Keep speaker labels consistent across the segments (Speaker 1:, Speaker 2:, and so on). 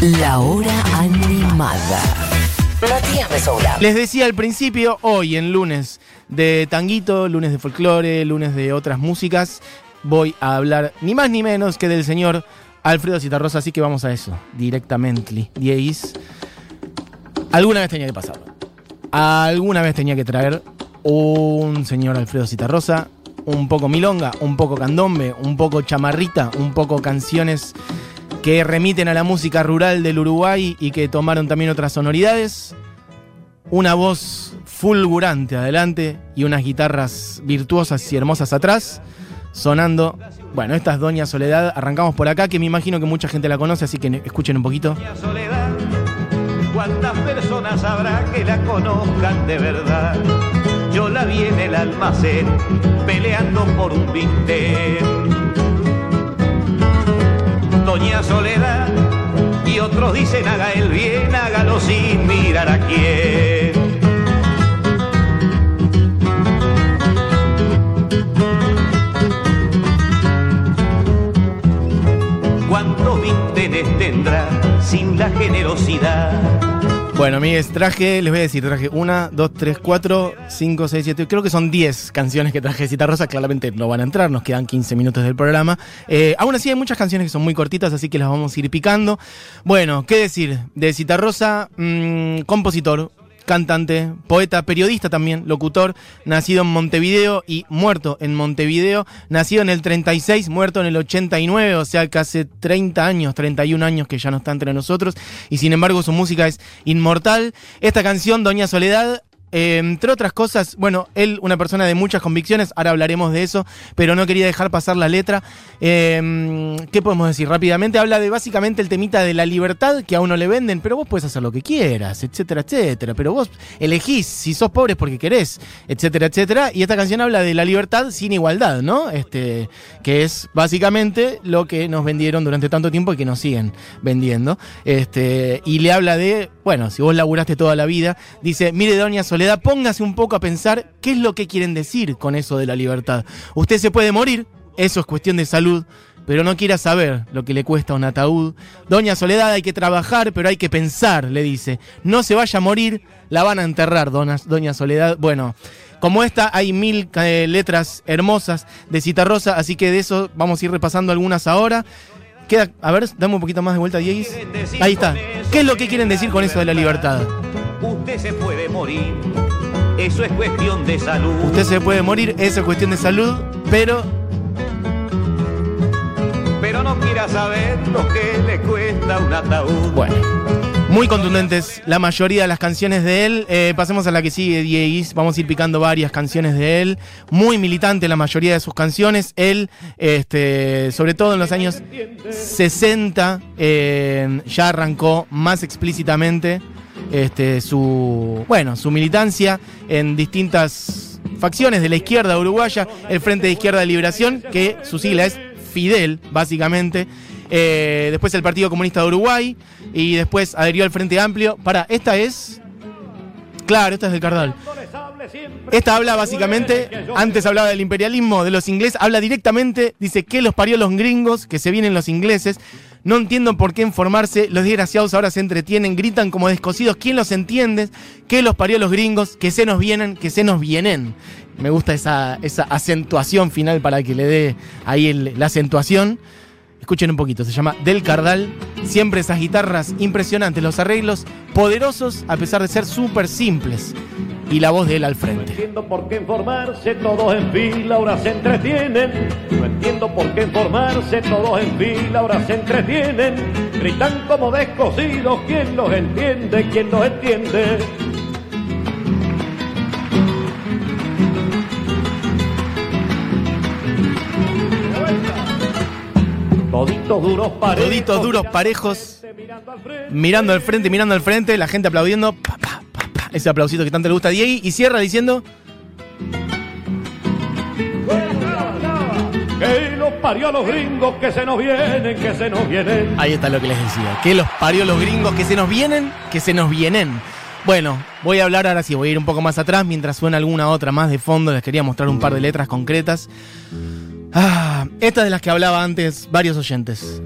Speaker 1: La hora animada. Matías Mesoula.
Speaker 2: Les decía al principio, hoy en lunes de tanguito, lunes de folclore, lunes de otras músicas, voy a hablar ni más ni menos que del señor Alfredo Citarrosa, así que vamos a eso, directamente. Diez. Alguna vez tenía que pasarlo. Alguna vez tenía que traer un señor Alfredo Citarrosa, un poco milonga, un poco candombe, un poco chamarrita, un poco canciones que remiten a la música rural del Uruguay y que tomaron también otras sonoridades. Una voz fulgurante adelante y unas guitarras virtuosas y hermosas atrás, sonando. Bueno, esta es Doña Soledad. Arrancamos por acá, que me imagino que mucha gente la conoce, así que escuchen un poquito.
Speaker 3: Soledad, ¿cuántas personas habrá que la conozcan de verdad? Yo la vi en el almacén, peleando por un. Doña Soledad, y otros dicen haga el bien, hágalo sin mirar a quién.
Speaker 2: Amigues, traje, les voy a decir, traje una, dos, tres, cuatro, cinco, seis, siete, creo que son diez canciones que traje de Cita claramente no van a entrar, nos quedan 15 minutos del programa. Eh, aún así hay muchas canciones que son muy cortitas, así que las vamos a ir picando. Bueno, ¿qué decir? De Cita Rosa, mmm, compositor, cantante, poeta, periodista también, locutor, nacido en Montevideo y muerto en Montevideo, nacido en el 36, muerto en el 89, o sea que hace 30 años, 31 años que ya no está entre nosotros, y sin embargo su música es inmortal. Esta canción, Doña Soledad, entre otras cosas, bueno, él, una persona de muchas convicciones, ahora hablaremos de eso, pero no quería dejar pasar la letra. Eh, ¿Qué podemos decir rápidamente? Habla de básicamente el temita de la libertad que a uno le venden, pero vos puedes hacer lo que quieras, etcétera, etcétera. Pero vos elegís si sos pobre es porque querés, etcétera, etcétera. Y esta canción habla de la libertad sin igualdad, ¿no? Este, que es básicamente lo que nos vendieron durante tanto tiempo y que nos siguen vendiendo. Este, y le habla de, bueno, si vos laburaste toda la vida, dice, mire, doña Soledad, póngase un poco a pensar qué es lo que quieren decir con eso de la libertad. Usted se puede morir, eso es cuestión de salud, pero no quiera saber lo que le cuesta un ataúd. Doña Soledad, hay que trabajar, pero hay que pensar, le dice. No se vaya a morir, la van a enterrar, doña, Soledad. Bueno, como esta hay mil eh, letras hermosas de Citarrosa, así que de eso vamos a ir repasando algunas ahora. Queda, a ver, dame un poquito más de vuelta, Dieguis. Ahí está. ¿Qué es lo que quieren decir con eso de la libertad?
Speaker 3: Usted se puede morir, eso es cuestión de salud.
Speaker 2: Usted se puede morir, eso es cuestión de salud, pero
Speaker 3: Pero no quiera saber lo que le cuesta un ataúd.
Speaker 2: bueno. Muy contundentes la mayoría de las canciones de él. Eh, pasemos a la que sigue, Dieguis. Vamos a ir picando varias canciones de él. Muy militante la mayoría de sus canciones. Él, este, sobre todo en los años 60, eh, ya arrancó más explícitamente este, su, bueno, su militancia en distintas facciones de la izquierda uruguaya, el Frente de Izquierda de Liberación, que su sigla es Fidel, básicamente. Eh, después el Partido Comunista de Uruguay y después adherió al Frente Amplio. Para, esta es... Claro, esta es del Cardal. Esta habla básicamente, antes hablaba del imperialismo de los ingleses, habla directamente, dice que los parió los gringos, que se vienen los ingleses. No entiendo por qué informarse, los desgraciados ahora se entretienen, gritan como descosidos. ¿Quién los entiende? Que los parió los gringos, que se nos vienen, que se nos vienen. Me gusta esa, esa acentuación final para que le dé ahí la acentuación. Escuchen un poquito, se llama Del Cardal. Siempre esas guitarras impresionantes, los arreglos poderosos a pesar de ser súper simples. Y la voz de él al
Speaker 4: No
Speaker 2: frente.
Speaker 4: entiendo por qué informarse, todos en fila ahora se entretienen. No entiendo por qué informarse, todos en fila ahora se entretienen. Gritan como descosidos, ¿quién los entiende? ¿Quién los entiende? Toditos duros parejos.
Speaker 2: Toditos duros parejos,
Speaker 4: Mirando al frente.
Speaker 2: mirando al frente, mirando al frente, la gente aplaudiendo. pa, pa, pa, pa, ese aplausito que tanto le gusta a Diego. Y cierra diciendo.
Speaker 4: Que los parió a los gringos que se nos vienen, que se nos vienen.
Speaker 2: Ahí está lo que les decía. Que los parió los gringos que se nos vienen, que se nos vienen. Bueno, voy a hablar ahora sí, voy a ir un poco más atrás mientras suena alguna otra más de fondo. Les quería mostrar un par de letras concretas. Ah, esta de las que hablaba antes varios oyentes.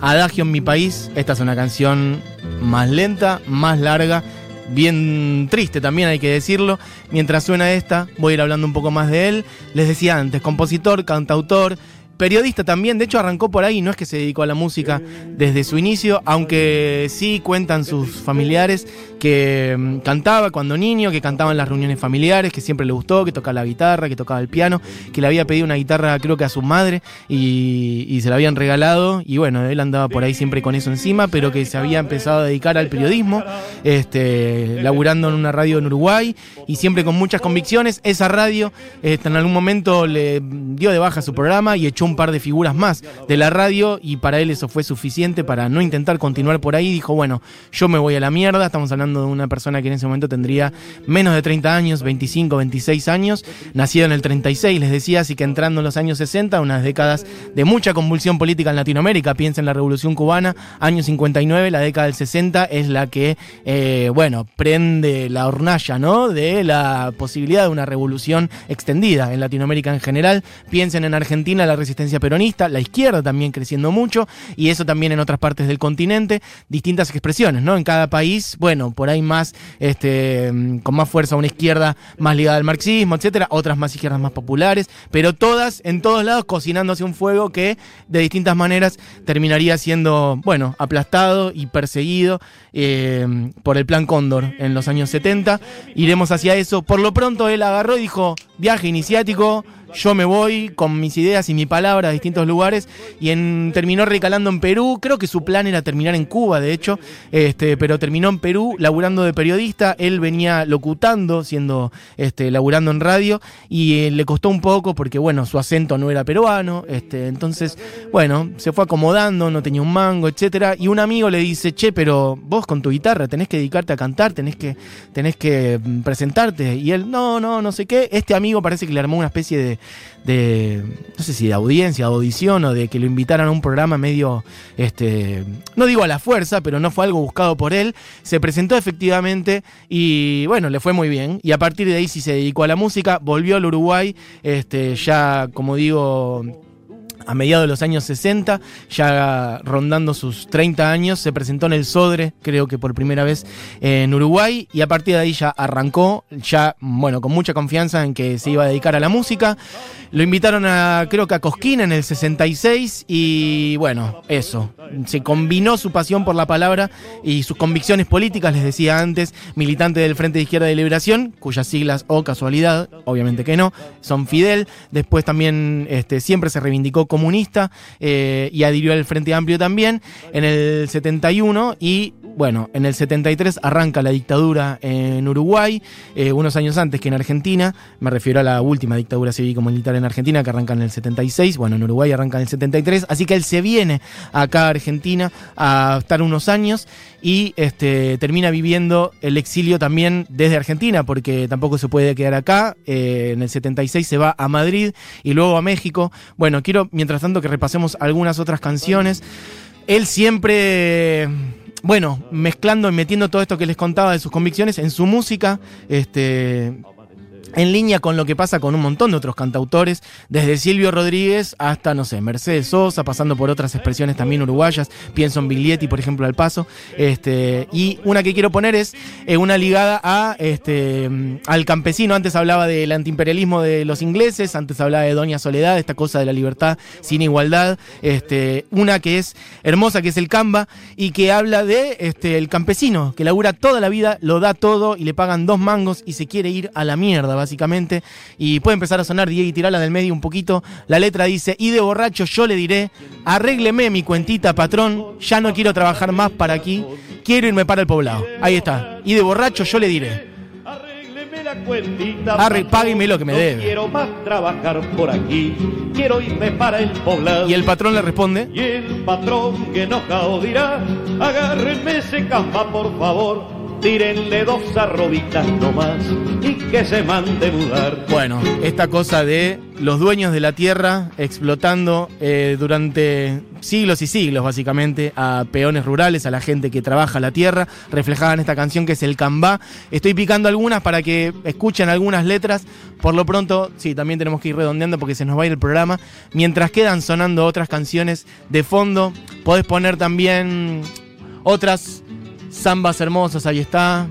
Speaker 2: Adagio en mi país. Esta es una canción más lenta, más larga, bien triste también hay que decirlo. Mientras suena esta, voy a ir hablando un poco más de él. Les decía antes, compositor, cantautor, periodista también, de hecho arrancó por ahí, no es que se dedicó a la música desde su inicio, aunque sí cuentan sus familiares que mm, cantaba cuando niño, que cantaba en las reuniones familiares, que siempre le gustó, que tocaba la guitarra, que tocaba el piano, que le había pedido una guitarra creo que a su madre y, se la habían regalado y bueno, él andaba por ahí siempre con eso encima, pero que se había empezado a dedicar al periodismo, este, laburando en una radio en Uruguay y siempre con muchas convicciones. Esa radio este, en algún momento le dio de baja su programa y echó un par de figuras más de la radio y para él eso fue suficiente para no intentar continuar por ahí. Dijo, bueno, yo me voy a la mierda, estamos hablando de una persona que en ese momento tendría menos de 30 años, 25, 26 años, nacido en el 36, les decía, así que entrando en los años 60, unas décadas de mucha convulsión política en Latinoamérica, piensa en la Revolución Cubana, año 59, la década del 60 es la que, eh, bueno, prende la hornalla, ¿no? De la posibilidad de una revolución extendida en Latinoamérica en general. Piensen en Argentina, la resistencia peronista, la izquierda también creciendo mucho, y eso también en otras partes del continente, distintas expresiones, ¿no? En cada país, bueno, por ahí más, este, con más fuerza una izquierda más ligada al marxismo, etcétera, otras más izquierdas más populares, pero todas, en todos lados, cocinándose un fuego que de distintas maneras terminaría siendo, bueno, aplastado y perseguido eh, por el Plan Cóndor en los años 70. Iremos hacia eso. Por lo pronto él agarró y dijo, viaje iniciático, yo me voy con mis ideas y mi palabra a distintos lugares y en, terminó recalando en Perú. Creo que su plan era terminar en Cuba, de hecho, este, pero terminó en Perú laburando de periodista. Él venía locutando, siendo este, laburando en radio y eh, le costó un poco porque, bueno, su acento no era peruano. Este, entonces, bueno, se fue acomodando, no tenía un mango, etcétera. Y un amigo le dice, che, pero vos con tu guitarra tenés que dedicarte a cantar, tenés que, tenés que mm, presentarte. Y él, no, no, no sé qué. Este amigo parece que le armó una especie de de, no sé si de audiencia, de audición o de que lo invitaran a un programa medio, este, no digo a la fuerza, pero no fue algo buscado por él. Se presentó efectivamente y bueno, le fue muy bien. Y a partir de ahí sí se dedicó a la música, volvió al Uruguay, este, ya como digo a mediados de los años 60, ya rondando sus 30 años, se presentó en el Sodre, creo que por primera vez en Uruguay, y a partir de ahí ya arrancó, ya, bueno, con mucha confianza en que se iba a dedicar a la música. Lo invitaron a, creo que a Cosquín en el 66, y bueno, eso. Se combinó su pasión por la palabra y sus convicciones políticas, les decía antes, militante del Frente de Izquierda de Liberación, cuyas siglas, o casualidad, obviamente que no, son Fidel. Después también este, siempre se reivindicó comunista eh, y adhirió al Frente Amplio también en el 71 y bueno, en el 73 arranca la dictadura en Uruguay, eh, unos años antes que en Argentina, me refiero a la última dictadura cívico-militar en Argentina que arranca en el 76, bueno, en Uruguay arranca en el 73, así que él se viene acá a Argentina a estar unos años y este, termina viviendo el exilio también desde Argentina, porque tampoco se puede quedar acá. Eh, en el 76 se va a Madrid y luego a México. Bueno, quiero, mientras tanto, que repasemos algunas otras canciones. Él siempre bueno, mezclando y metiendo todo esto que les contaba de sus convicciones en su música, este, en línea con lo que pasa con un montón de otros cantautores, desde Silvio Rodríguez hasta, no sé, Mercedes Sosa, pasando por otras expresiones también uruguayas, pienso en Biglietti, por ejemplo, al paso, este, y una que quiero poner es eh, una ligada a, este, al campesino, antes hablaba del antiimperialismo de los ingleses, antes hablaba de Doña Soledad, esta cosa de la libertad sin igualdad, este, una que es hermosa, que es el Camba, y que habla de este, el campesino, que labura toda la vida, lo da todo y le pagan dos mangos y se quiere ir a la mierda, básicamente. Y puede empezar a sonar Diego y tirarla del medio un poquito. La letra dice, y de borracho yo le diré, arrégleme mi cuentita, patrón, ya no quiero trabajar más para aquí, quiero irme para el poblado. Ahí está. Y de borracho yo le diré.
Speaker 4: Arrégleme la cuentita.
Speaker 2: Arre, págueme lo que me
Speaker 4: no
Speaker 2: debe.
Speaker 4: quiero más trabajar por aquí. Quiero irme para el poblado.
Speaker 2: Y el patrón le responde,
Speaker 4: Y el patrón que enojado dirá, agárrenme ese camba por favor, tírenle dos arrobitas nomás y que se mande mudar.
Speaker 2: Bueno, esta cosa de los dueños de la tierra explotando eh, durante siglos y siglos, básicamente, a peones rurales, a la gente que trabaja la tierra, reflejada en esta canción que es el Cambá. Estoy picando algunas para que escuchen algunas letras. Por lo pronto, sí, también tenemos que ir redondeando porque se nos va a ir el programa. Mientras quedan sonando otras canciones de fondo, podés poner también otras zambas hermosas, ahí está.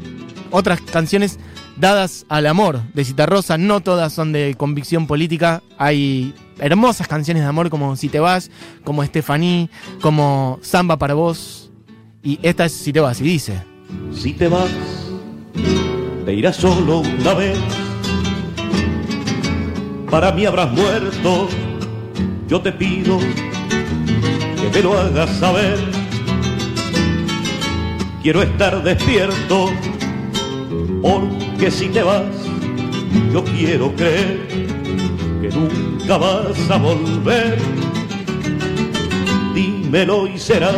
Speaker 2: Otras canciones dadas al amor de Citarrosa, no todas son de convicción política, hay hermosas canciones de amor como Si te vas, como Estefaní, como Samba para vos, y esta es Si te vas, y dice,
Speaker 4: Si te vas, te irás solo una vez. Para mí habrás muerto, yo te pido que me lo hagas saber. Quiero estar despierto, porque si te vas, yo quiero creer que nunca vas a volver. Dímelo y serás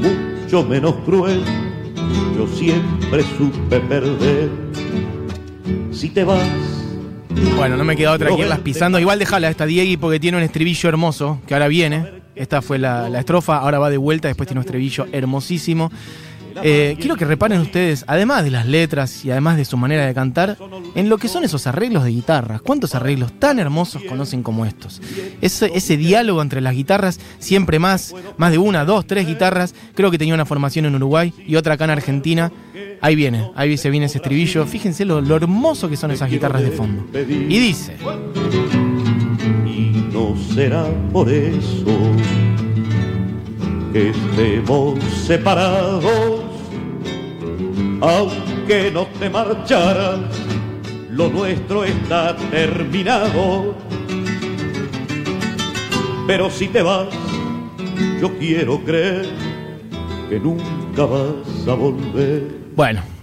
Speaker 4: mucho menos cruel. Yo siempre supe perder. Si te vas,
Speaker 2: bueno, no me queda otra que irlas pisando, igual déjala esta Diegui porque tiene un estribillo hermoso, que ahora viene, esta fue la, la estrofa, ahora va de vuelta, después tiene un estribillo hermosísimo. Eh, quiero que reparen ustedes, además de las letras y además de su manera de cantar, en lo que son esos arreglos de guitarras. ¿Cuántos arreglos tan hermosos conocen como estos? Ese, ese diálogo entre las guitarras, siempre más, más de una, dos, tres guitarras. Creo que tenía una formación en Uruguay y otra acá en Argentina. Ahí viene, ahí se viene ese estribillo. Fíjense lo, lo hermoso que son esas guitarras de fondo. Y dice.
Speaker 4: y no será por eso que estemos separados, aunque no te marcharas, lo nuestro está terminado. Pero si te vas, yo quiero creer que nunca vas a volver.
Speaker 2: Bueno.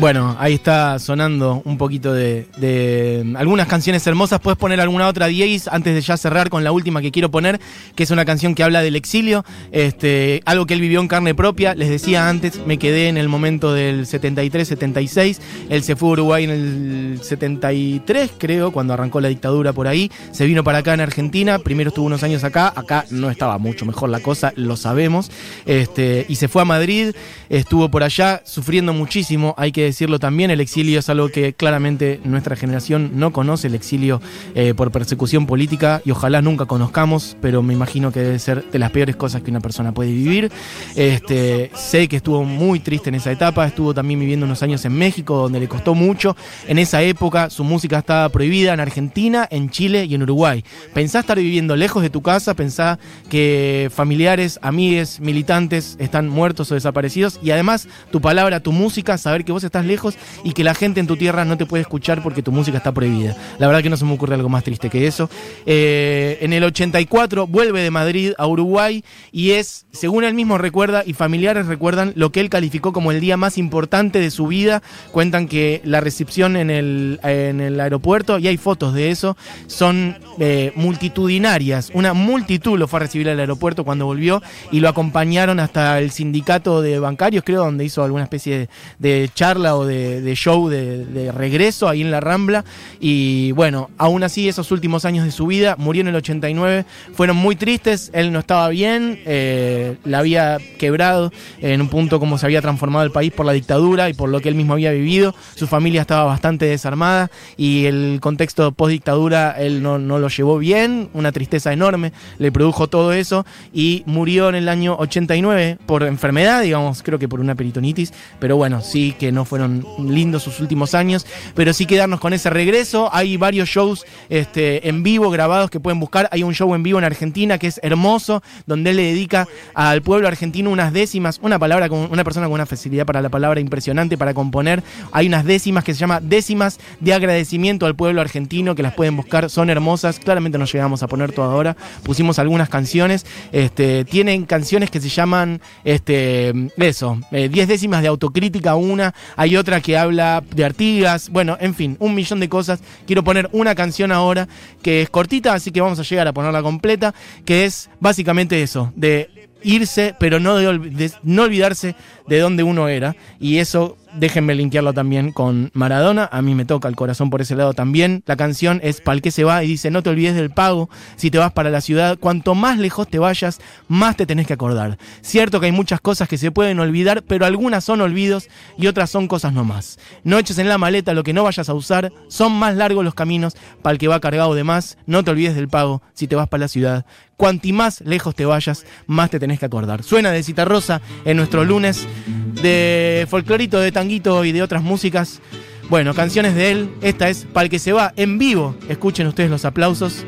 Speaker 2: Bueno, ahí está sonando un poquito de, de algunas canciones hermosas. Puedes poner alguna otra, Dieguis, antes de ya cerrar con la última que quiero poner, que es una canción que habla del exilio, este, algo que él vivió en carne propia. Les decía antes, me quedé en el momento del 73-76. Él se fue a Uruguay en el 73, creo, cuando arrancó la dictadura por ahí. Se vino para acá en Argentina. Primero estuvo unos años acá. Acá no estaba mucho mejor la cosa, lo sabemos. Este, y se fue a Madrid. Estuvo por allá sufriendo muchísimo. Hay que decirlo también, el exilio es algo que claramente nuestra generación no conoce, el exilio eh, por persecución política, y ojalá nunca conozcamos, pero me imagino que debe ser de las peores cosas que una persona puede vivir. Este, sé que estuvo muy triste en esa etapa, estuvo también viviendo unos años en México, donde le costó mucho. En esa época su música estaba prohibida en Argentina, en Chile y en Uruguay. Pensá estar viviendo lejos de tu casa, pensá que familiares, amigues, militantes están muertos o desaparecidos, y además tu palabra, tu música, saber que vos estás lejos y que la gente en tu tierra no te puede escuchar porque tu música está prohibida. La verdad que no se me ocurre algo más triste que eso. Eh, en el 84 vuelve de Madrid a Uruguay y es, según él mismo recuerda y familiares recuerdan, lo que él calificó como el día más importante de su vida. Cuentan que la recepción en el, en el aeropuerto, y hay fotos de eso, son eh, multitudinarias. Una multitud lo fue a recibir al aeropuerto cuando volvió y lo acompañaron hasta el sindicato de bancarios, creo, donde hizo alguna especie de, de charla o de, show de, regreso ahí en la Rambla. Y bueno, aún así esos últimos años de su vida, murió en el 89, fueron muy tristes, él no estaba bien, eh, la había quebrado en un punto como se había transformado el país por la dictadura y por lo que él mismo había vivido, su familia estaba bastante desarmada y el contexto post dictadura él no, no lo llevó bien, una tristeza enorme, le produjo todo eso y murió en el año 89 por enfermedad, digamos, creo que por una peritonitis, pero bueno, sí que no fueron lindos sus últimos años, pero sí quedarnos con ese regreso. Hay varios shows este, en vivo grabados que pueden buscar. Hay un show en vivo en Argentina que es hermoso, donde él le dedica al pueblo argentino unas décimas, una palabra con una persona con una facilidad para la palabra impresionante para componer. Hay unas décimas que se llama décimas de agradecimiento al pueblo argentino que las pueden buscar, son hermosas. Claramente no llegamos a poner todo ahora, pusimos algunas canciones. Este, tienen canciones que se llaman este, eso, 10 eh, décimas de autocrítica una, hay otra que habla de Artigas, bueno, en fin, un millón de cosas. Quiero poner una canción ahora que es cortita, así que vamos a llegar a ponerla completa, que es básicamente eso, de irse, pero no, de no olvidarse de dónde uno era. Y eso, déjenme linkearlo también con Maradona. A mí me toca el corazón por ese lado también. La canción es Pal que se va y dice, no te olvides del pago. Si te vas para la ciudad, cuanto más lejos te vayas, más te tenés que acordar. Cierto que hay muchas cosas que se pueden olvidar, pero algunas son olvidos y otras son cosas nomás. No eches en la maleta lo que no vayas a usar. Son más largos los caminos para el que va cargado de más. No te olvides del pago si te vas para la ciudad. Cuanti más lejos te vayas, más te tenés que acordar. Suena de Citarrosa en nuestro lunes de folclorito, de tanguito y de otras músicas. Bueno, canciones de él. Esta es Pal que se va en vivo. Escuchen ustedes los aplausos.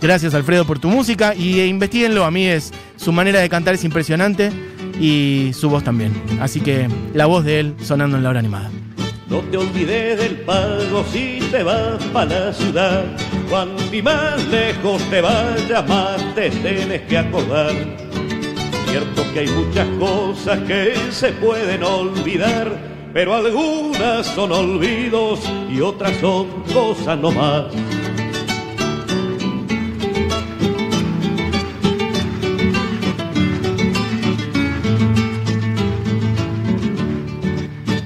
Speaker 2: Gracias Alfredo por tu música y eh, investiguenlo. A mí es su manera de cantar es impresionante y su voz también. Así que la voz de él sonando en la hora animada.
Speaker 4: No te olvides del pago si te vas para la ciudad. Cuanto más lejos te vayas, más te tienes que acordar. Cierto que hay muchas cosas que se pueden olvidar, pero algunas son olvidos y otras son cosas no más.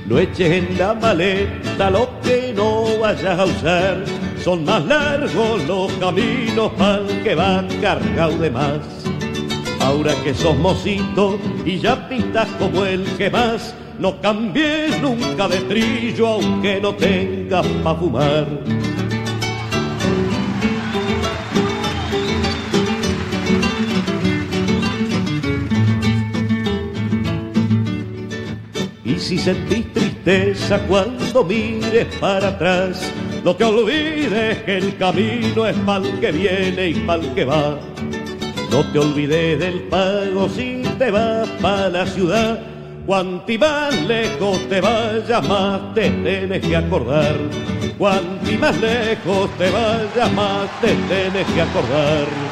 Speaker 4: No eches en la maleta lo que no vayas a usar. Son más largos los caminos para que va cargado de más. Ahora que sos mocito y ya pintas como el que más, no cambies nunca de trillo aunque no tengas pa' fumar. Y si sentís tristeza cuando mires para atrás, no te olvides que el camino es pa'l que viene y pa'l que va. No te olvides del pago si te vas para la ciudad. Cuanti más lejos te vayas, más te tienes que acordar. Cuanti más lejos te vayas, más te tienes que acordar.